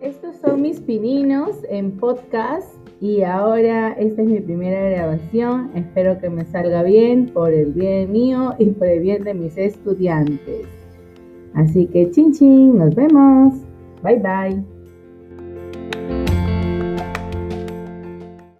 Estos son mis pininos en podcast y ahora esta es mi primera grabación. Espero que me salga bien por el bien mío y por el bien de mis estudiantes. Así que chin chin, nos vemos. Bye bye.